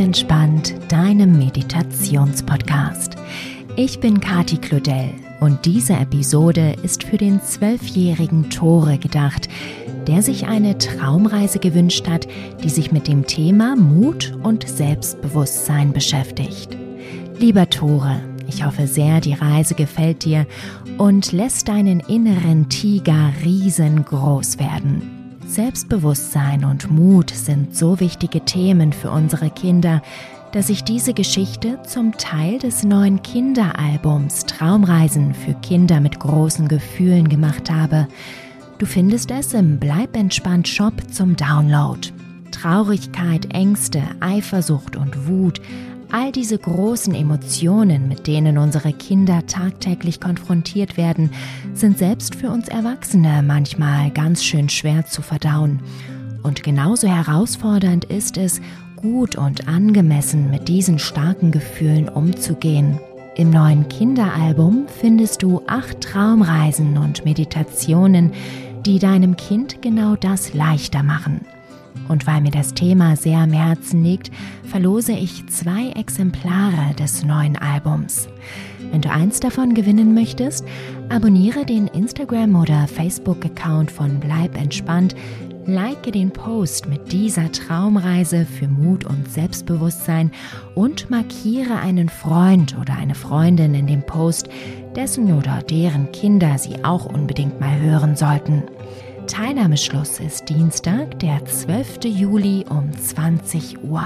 entspannt, deinem Meditationspodcast. Ich bin Kati Claudel und diese Episode ist für den zwölfjährigen Tore gedacht, der sich eine Traumreise gewünscht hat, die sich mit dem Thema Mut und Selbstbewusstsein beschäftigt. Lieber Tore, ich hoffe sehr, die Reise gefällt dir und lässt deinen inneren Tiger riesengroß werden. Selbstbewusstsein und Mut sind so wichtige Themen für unsere Kinder, dass ich diese Geschichte zum Teil des neuen Kinderalbums Traumreisen für Kinder mit großen Gefühlen gemacht habe. Du findest es im Bleib entspannt Shop zum Download. Traurigkeit, Ängste, Eifersucht und Wut All diese großen Emotionen, mit denen unsere Kinder tagtäglich konfrontiert werden, sind selbst für uns Erwachsene manchmal ganz schön schwer zu verdauen. Und genauso herausfordernd ist es, gut und angemessen mit diesen starken Gefühlen umzugehen. Im neuen Kinderalbum findest du acht Traumreisen und Meditationen, die deinem Kind genau das leichter machen. Und weil mir das Thema sehr am Herzen liegt, verlose ich zwei Exemplare des neuen Albums. Wenn du eins davon gewinnen möchtest, abonniere den Instagram- oder Facebook-Account von Bleib entspannt, like den Post mit dieser Traumreise für Mut und Selbstbewusstsein und markiere einen Freund oder eine Freundin in dem Post, dessen oder deren Kinder sie auch unbedingt mal hören sollten. Teilnahmeschluss ist Dienstag, der 12. Juli um 20 Uhr.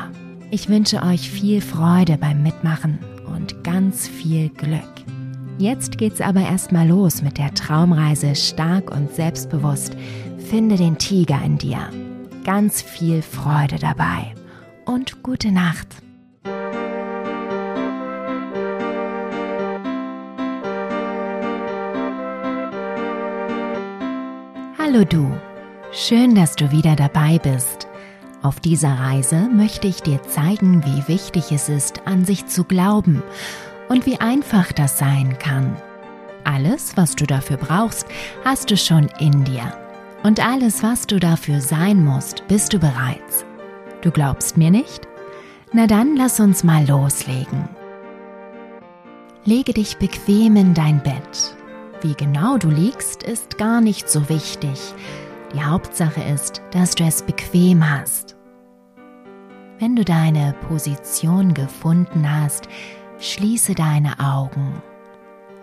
Ich wünsche euch viel Freude beim Mitmachen und ganz viel Glück. Jetzt geht's aber erstmal los mit der Traumreise stark und selbstbewusst. Finde den Tiger in dir. Ganz viel Freude dabei und gute Nacht. Hallo du, schön, dass du wieder dabei bist. Auf dieser Reise möchte ich dir zeigen, wie wichtig es ist, an sich zu glauben und wie einfach das sein kann. Alles, was du dafür brauchst, hast du schon in dir. Und alles, was du dafür sein musst, bist du bereits. Du glaubst mir nicht? Na dann lass uns mal loslegen. Lege dich bequem in dein Bett wie genau du liegst, ist gar nicht so wichtig. Die Hauptsache ist, dass du es bequem hast. Wenn du deine Position gefunden hast, schließe deine Augen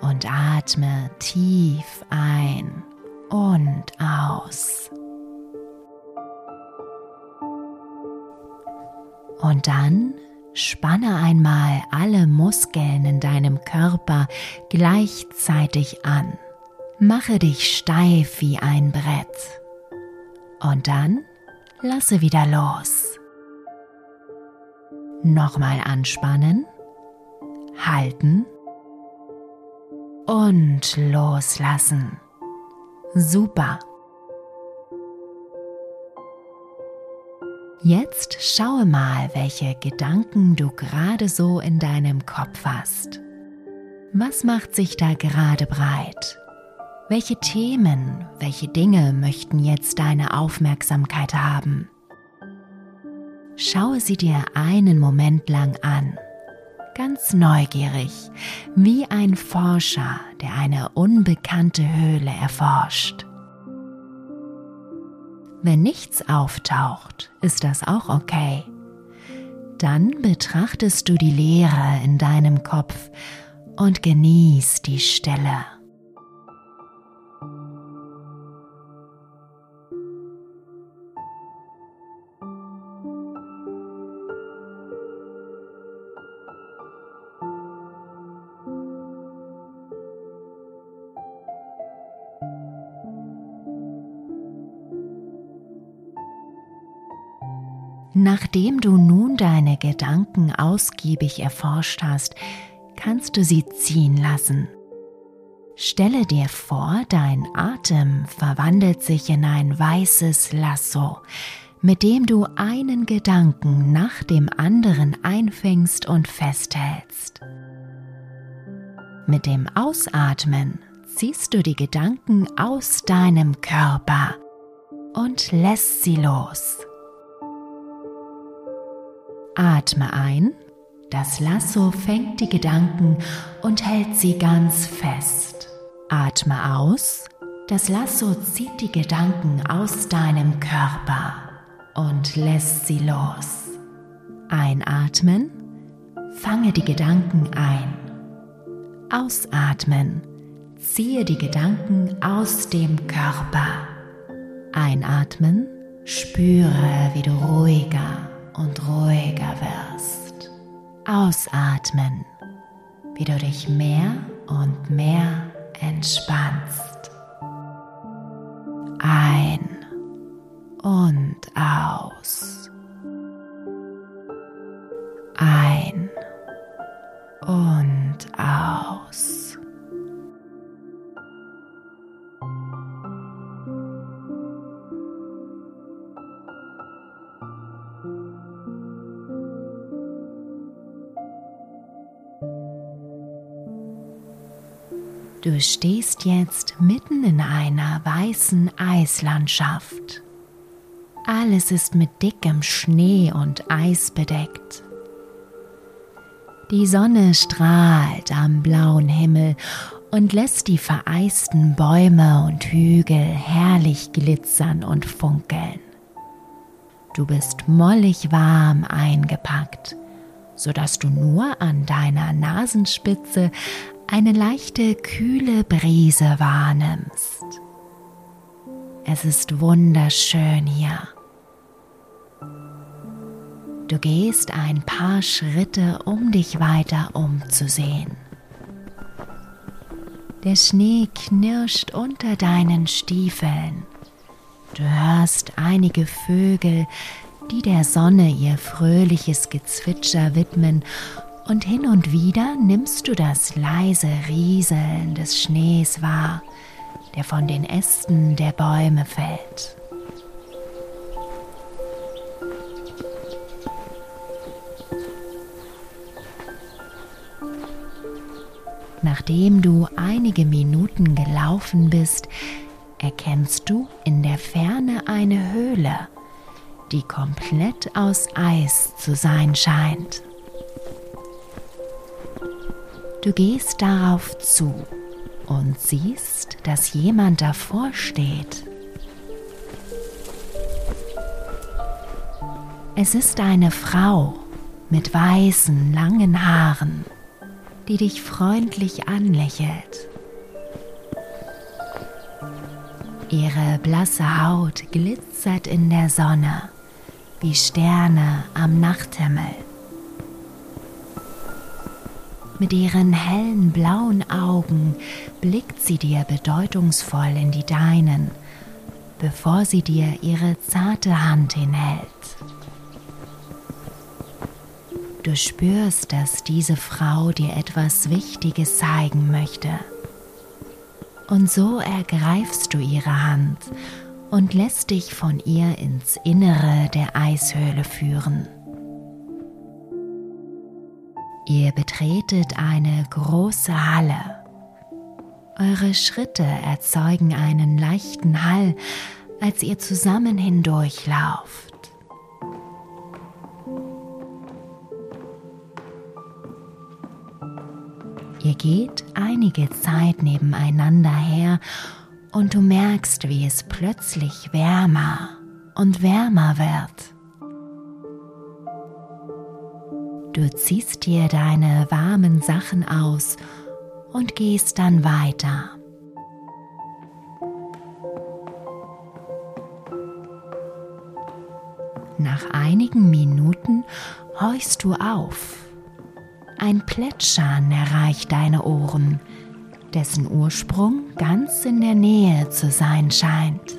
und atme tief ein und aus. Und dann Spanne einmal alle Muskeln in deinem Körper gleichzeitig an. Mache dich steif wie ein Brett. Und dann lasse wieder los. Nochmal anspannen, halten und loslassen. Super. Jetzt schaue mal, welche Gedanken du gerade so in deinem Kopf hast. Was macht sich da gerade breit? Welche Themen, welche Dinge möchten jetzt deine Aufmerksamkeit haben? Schaue sie dir einen Moment lang an, ganz neugierig, wie ein Forscher, der eine unbekannte Höhle erforscht. Wenn nichts auftaucht, ist das auch okay. Dann betrachtest du die Leere in deinem Kopf und genießt die Stille. Nachdem du nun deine Gedanken ausgiebig erforscht hast, kannst du sie ziehen lassen. Stelle dir vor, dein Atem verwandelt sich in ein weißes Lasso, mit dem du einen Gedanken nach dem anderen einfängst und festhältst. Mit dem Ausatmen ziehst du die Gedanken aus deinem Körper und lässt sie los. Atme ein. Das Lasso fängt die Gedanken und hält sie ganz fest. Atme aus. Das Lasso zieht die Gedanken aus deinem Körper und lässt sie los. Einatmen. Fange die Gedanken ein. Ausatmen. Ziehe die Gedanken aus dem Körper. Einatmen. Spüre, wie du ruhiger und ruhiger wirst. Ausatmen, wie du dich mehr und mehr entspannst. Ein und aus. Ein und aus. Du stehst jetzt mitten in einer weißen Eislandschaft. Alles ist mit dickem Schnee und Eis bedeckt. Die Sonne strahlt am blauen Himmel und lässt die vereisten Bäume und Hügel herrlich glitzern und funkeln. Du bist mollig warm eingepackt, sodass du nur an deiner Nasenspitze eine leichte kühle Brise wahrnimmst. Es ist wunderschön hier. Du gehst ein paar Schritte, um dich weiter umzusehen. Der Schnee knirscht unter deinen Stiefeln. Du hörst einige Vögel, die der Sonne ihr fröhliches Gezwitscher widmen und hin und wieder nimmst du das leise Rieseln des Schnees wahr, der von den Ästen der Bäume fällt. Nachdem du einige Minuten gelaufen bist, erkennst du in der Ferne eine Höhle, die komplett aus Eis zu sein scheint. Du gehst darauf zu und siehst, dass jemand davor steht. Es ist eine Frau mit weißen, langen Haaren, die dich freundlich anlächelt. Ihre blasse Haut glitzert in der Sonne wie Sterne am Nachthimmel. Mit ihren hellen blauen Augen blickt sie dir bedeutungsvoll in die deinen, bevor sie dir ihre zarte Hand hinhält. Du spürst, dass diese Frau dir etwas Wichtiges zeigen möchte. Und so ergreifst du ihre Hand und lässt dich von ihr ins Innere der Eishöhle führen. Ihr betretet eine große Halle. Eure Schritte erzeugen einen leichten Hall, als ihr zusammen hindurchlauft. Ihr geht einige Zeit nebeneinander her und du merkst, wie es plötzlich wärmer und wärmer wird. Du ziehst dir deine warmen Sachen aus und gehst dann weiter. Nach einigen Minuten horchst du auf. Ein Plätschern erreicht deine Ohren, dessen Ursprung ganz in der Nähe zu sein scheint.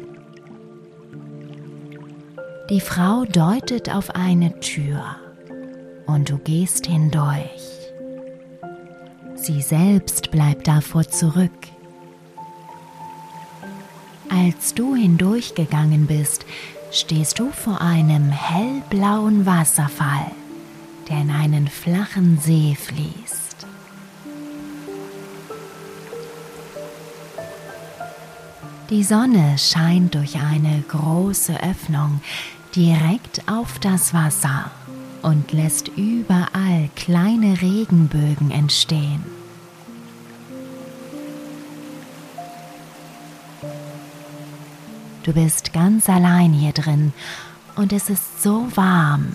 Die Frau deutet auf eine Tür und du gehst hindurch. Sie selbst bleibt davor zurück. Als du hindurchgegangen bist, stehst du vor einem hellblauen Wasserfall, der in einen flachen See fließt. Die Sonne scheint durch eine große Öffnung direkt auf das Wasser und lässt überall kleine Regenbögen entstehen. Du bist ganz allein hier drin und es ist so warm,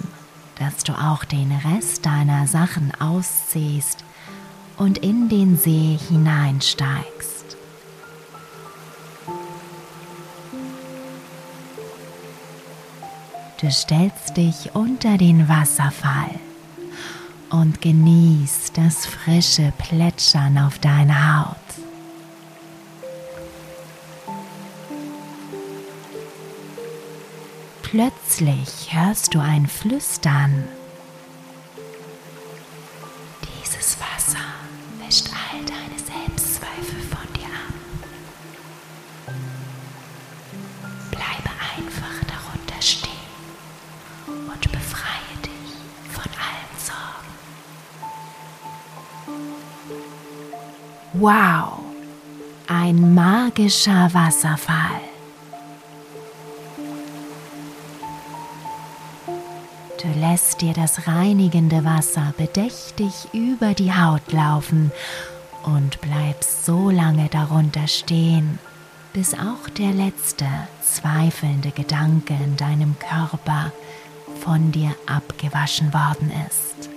dass du auch den Rest deiner Sachen ausziehst und in den See hineinsteigst. Du stellst dich unter den Wasserfall und genießt das frische Plätschern auf deiner Haut. Plötzlich hörst du ein Flüstern. Wow, ein magischer Wasserfall. Du lässt dir das reinigende Wasser bedächtig über die Haut laufen und bleibst so lange darunter stehen, bis auch der letzte zweifelnde Gedanke in deinem Körper von dir abgewaschen worden ist.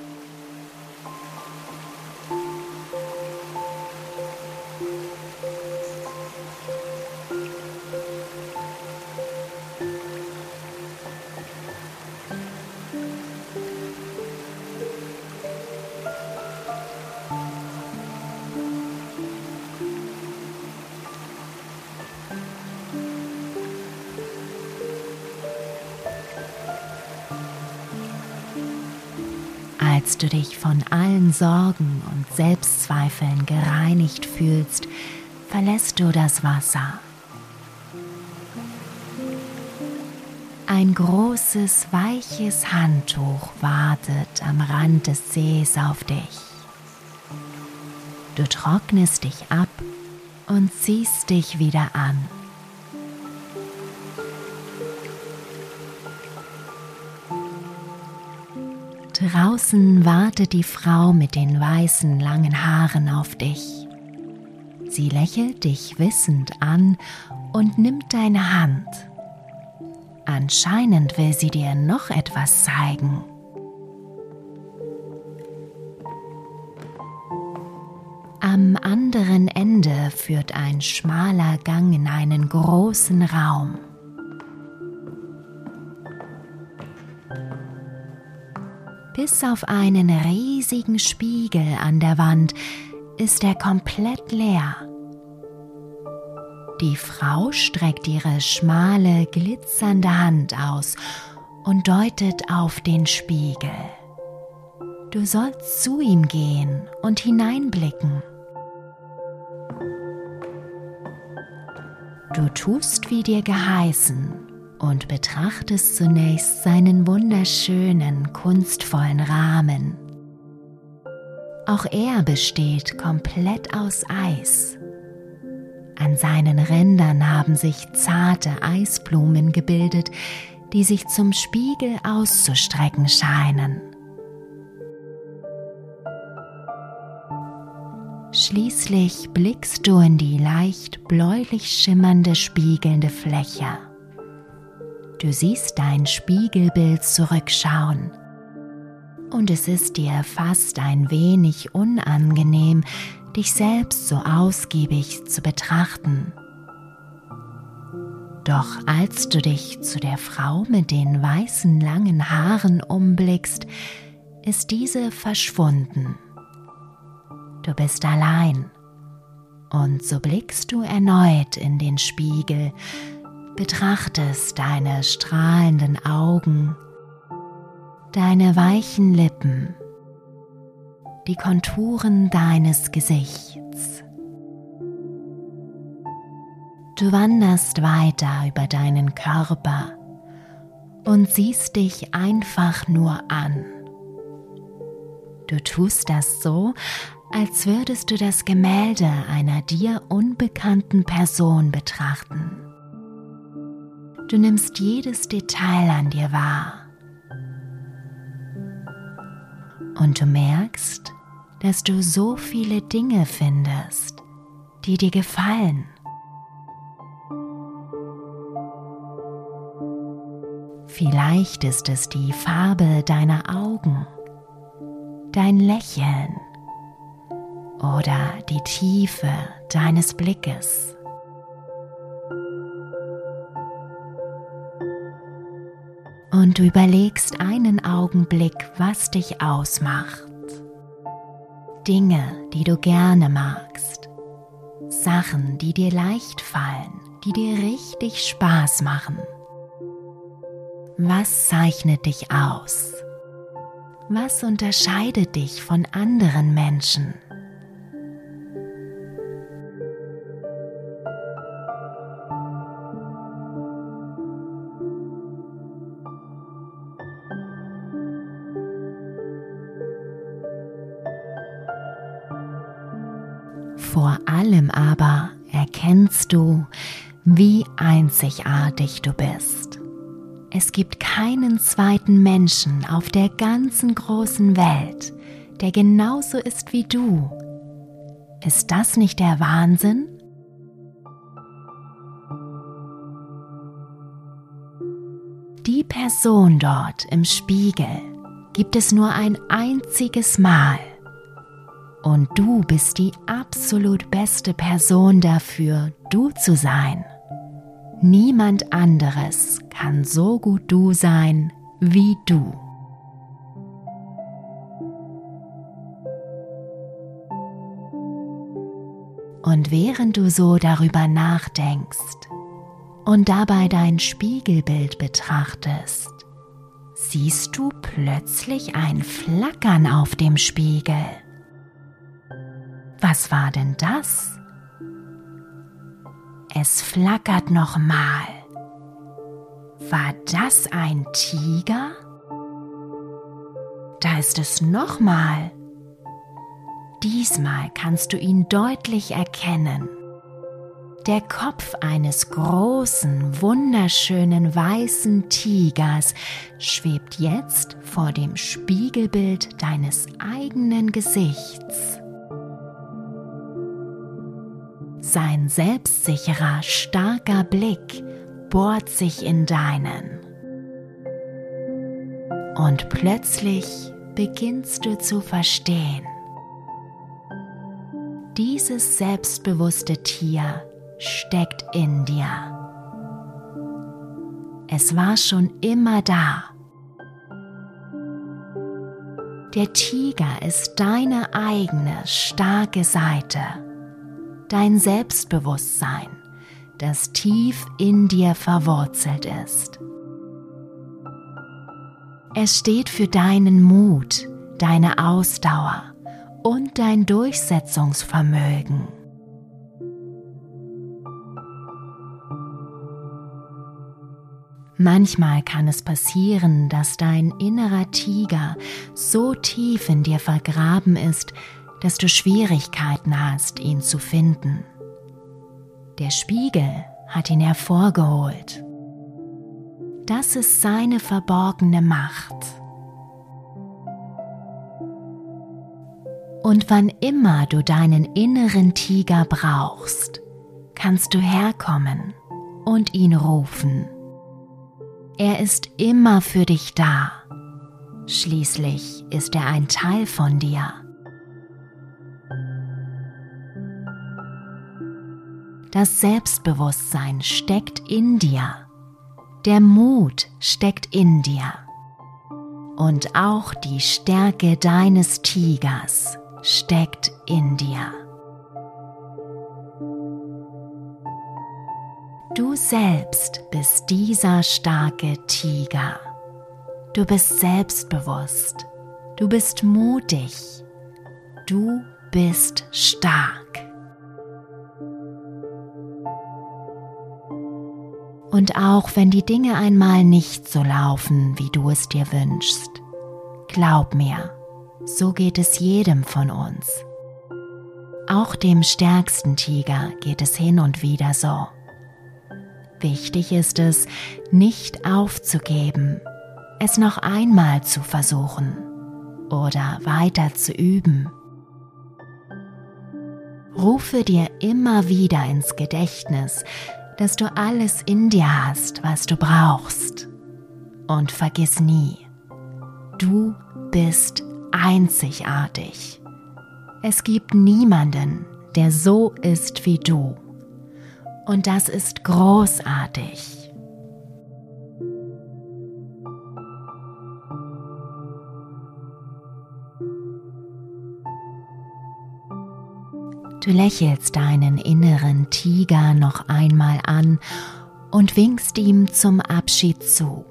Du dich von allen Sorgen und Selbstzweifeln gereinigt fühlst, verlässt du das Wasser. Ein großes, weiches Handtuch wartet am Rand des Sees auf dich. Du trocknest dich ab und ziehst dich wieder an. Draußen wartet die Frau mit den weißen langen Haaren auf dich. Sie lächelt dich wissend an und nimmt deine Hand. Anscheinend will sie dir noch etwas zeigen. Am anderen Ende führt ein schmaler Gang in einen großen Raum. Bis auf einen riesigen Spiegel an der Wand ist er komplett leer. Die Frau streckt ihre schmale, glitzernde Hand aus und deutet auf den Spiegel. Du sollst zu ihm gehen und hineinblicken. Du tust, wie dir geheißen, und betrachtest zunächst seinen wunderschönen, kunstvollen Rahmen. Auch er besteht komplett aus Eis. An seinen Rändern haben sich zarte Eisblumen gebildet, die sich zum Spiegel auszustrecken scheinen. Schließlich blickst du in die leicht bläulich schimmernde spiegelnde Fläche. Du siehst dein Spiegelbild zurückschauen. Und es ist dir fast ein wenig unangenehm, dich selbst so ausgiebig zu betrachten. Doch als du dich zu der Frau mit den weißen langen Haaren umblickst, ist diese verschwunden. Du bist allein. Und so blickst du erneut in den Spiegel, betrachtest deine strahlenden Augen, deine weichen Lippen, die Konturen deines Gesichts. Du wanderst weiter über deinen Körper und siehst dich einfach nur an. Du tust das so, als würdest du das Gemälde einer dir unbekannten Person betrachten. Du nimmst jedes Detail an dir wahr. Und du merkst, dass du so viele Dinge findest, die dir gefallen. Vielleicht ist es die Farbe deiner Augen, dein Lächeln oder die Tiefe deines Blickes. Und du überlegst einen Augenblick, was dich ausmacht. Dinge, die du gerne magst. Sachen, die dir leicht fallen, die dir richtig Spaß machen. Was zeichnet dich aus? Was unterscheidet dich von anderen Menschen? Einzigartig du bist. Es gibt keinen zweiten Menschen auf der ganzen großen Welt, der genauso ist wie du. Ist das nicht der Wahnsinn? Die Person dort im Spiegel gibt es nur ein einziges Mal und du bist die absolut beste Person dafür, du zu sein. Niemand anderes kann so gut du sein wie du. Und während du so darüber nachdenkst und dabei dein Spiegelbild betrachtest, siehst du plötzlich ein Flackern auf dem Spiegel. Was war denn das? Es flackert nochmal. War das ein Tiger? Da ist es nochmal. Diesmal kannst du ihn deutlich erkennen. Der Kopf eines großen, wunderschönen weißen Tigers schwebt jetzt vor dem Spiegelbild deines eigenen Gesichts. Sein selbstsicherer, starker Blick bohrt sich in deinen. Und plötzlich beginnst du zu verstehen. Dieses selbstbewusste Tier steckt in dir. Es war schon immer da. Der Tiger ist deine eigene starke Seite dein Selbstbewusstsein, das tief in dir verwurzelt ist. Es steht für deinen Mut, deine Ausdauer und dein Durchsetzungsvermögen. Manchmal kann es passieren, dass dein innerer Tiger so tief in dir vergraben ist, dass du Schwierigkeiten hast, ihn zu finden. Der Spiegel hat ihn hervorgeholt. Das ist seine verborgene Macht. Und wann immer du deinen inneren Tiger brauchst, kannst du herkommen und ihn rufen. Er ist immer für dich da. Schließlich ist er ein Teil von dir. Das Selbstbewusstsein steckt in dir. Der Mut steckt in dir. Und auch die Stärke deines Tigers steckt in dir. Du selbst bist dieser starke Tiger. Du bist selbstbewusst. Du bist mutig. Du bist stark. Und auch wenn die Dinge einmal nicht so laufen, wie du es dir wünschst, glaub mir, so geht es jedem von uns. Auch dem stärksten Tiger geht es hin und wieder so. Wichtig ist es, nicht aufzugeben, es noch einmal zu versuchen oder weiter zu üben. Rufe dir immer wieder ins Gedächtnis, dass du alles in dir hast, was du brauchst. Und vergiss nie, du bist einzigartig. Es gibt niemanden, der so ist wie du. Und das ist großartig. Du lächelst deinen inneren Tiger noch einmal an und winkst ihm zum Abschied zu.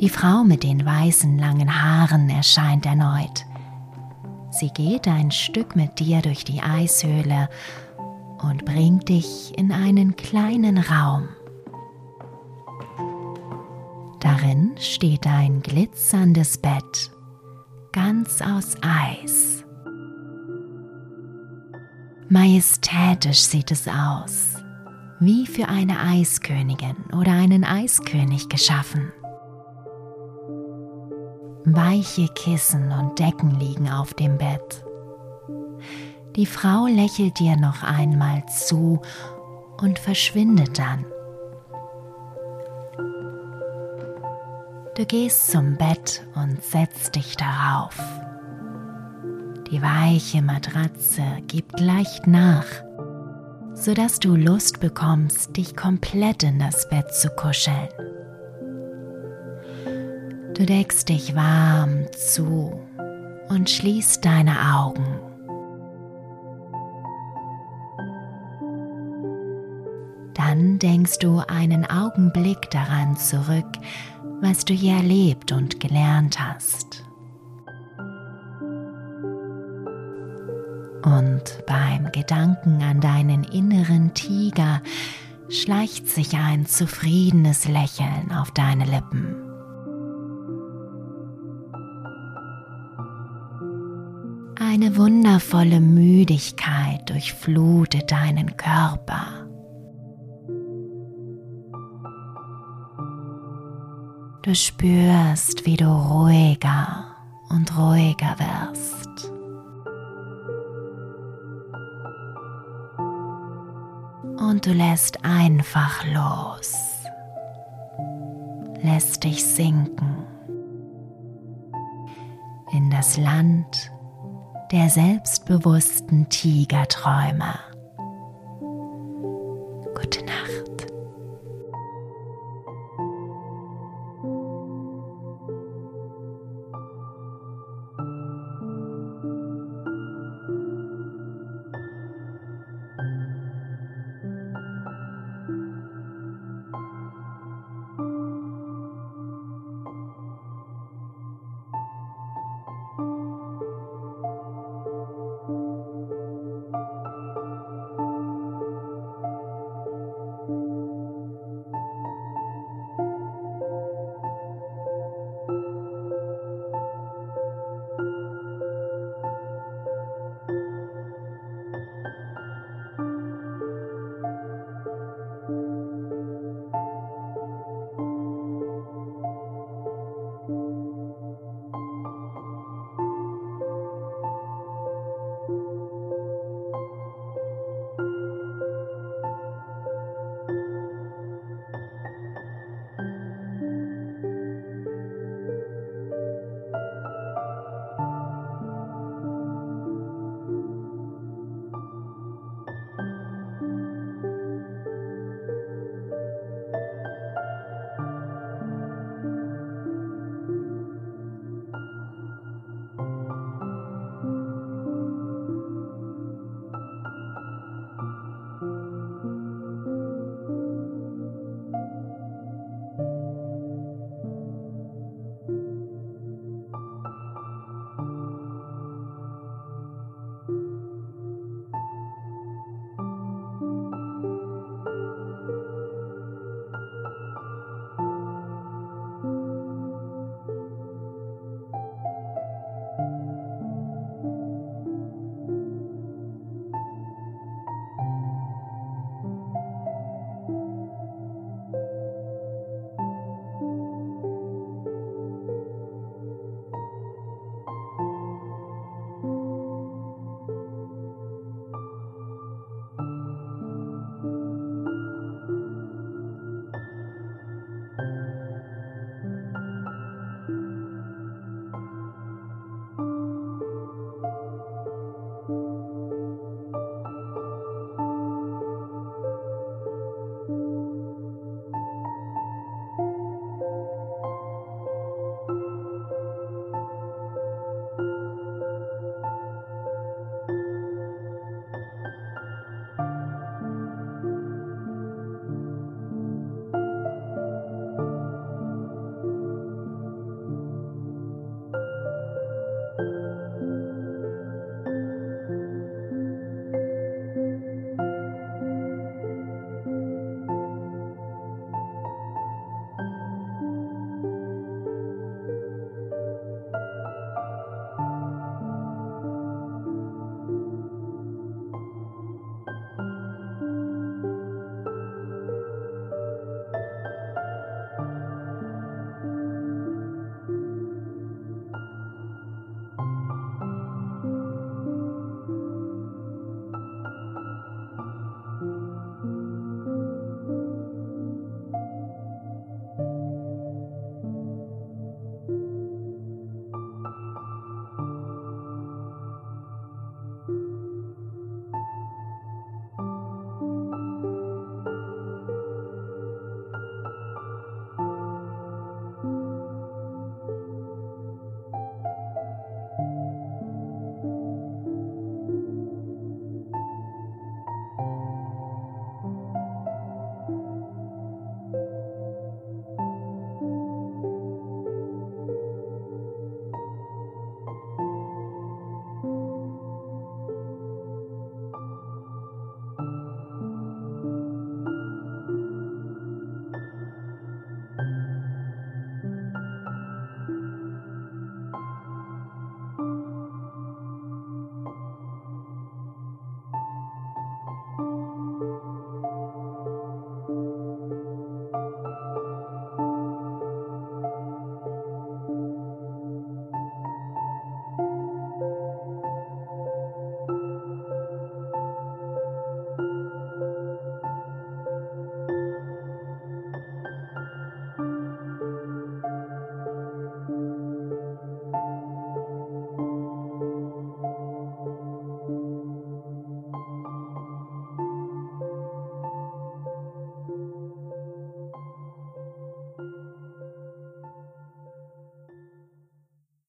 Die Frau mit den weißen langen Haaren erscheint erneut. Sie geht ein Stück mit dir durch die Eishöhle und bringt dich in einen kleinen Raum. Darin steht ein glitzerndes Bett ganz aus Eis. Majestätisch sieht es aus, wie für eine Eiskönigin oder einen Eiskönig geschaffen. Weiche Kissen und Decken liegen auf dem Bett. Die Frau lächelt dir noch einmal zu und verschwindet dann. Du gehst zum Bett und setzt dich darauf. Die weiche Matratze gibt leicht nach, sodass du Lust bekommst, dich komplett in das Bett zu kuscheln. Du deckst dich warm zu und schließt deine Augen. Dann denkst du einen Augenblick daran zurück, was du hier erlebt und gelernt hast. Und beim Gedanken an deinen inneren Tiger schleicht sich ein zufriedenes Lächeln auf deine Lippen. Eine wundervolle Müdigkeit durchflutet deinen Körper. Du spürst, wie du ruhiger und ruhiger wirst. Und du lässt einfach los, lässt dich sinken in das Land der selbstbewussten Tigerträume.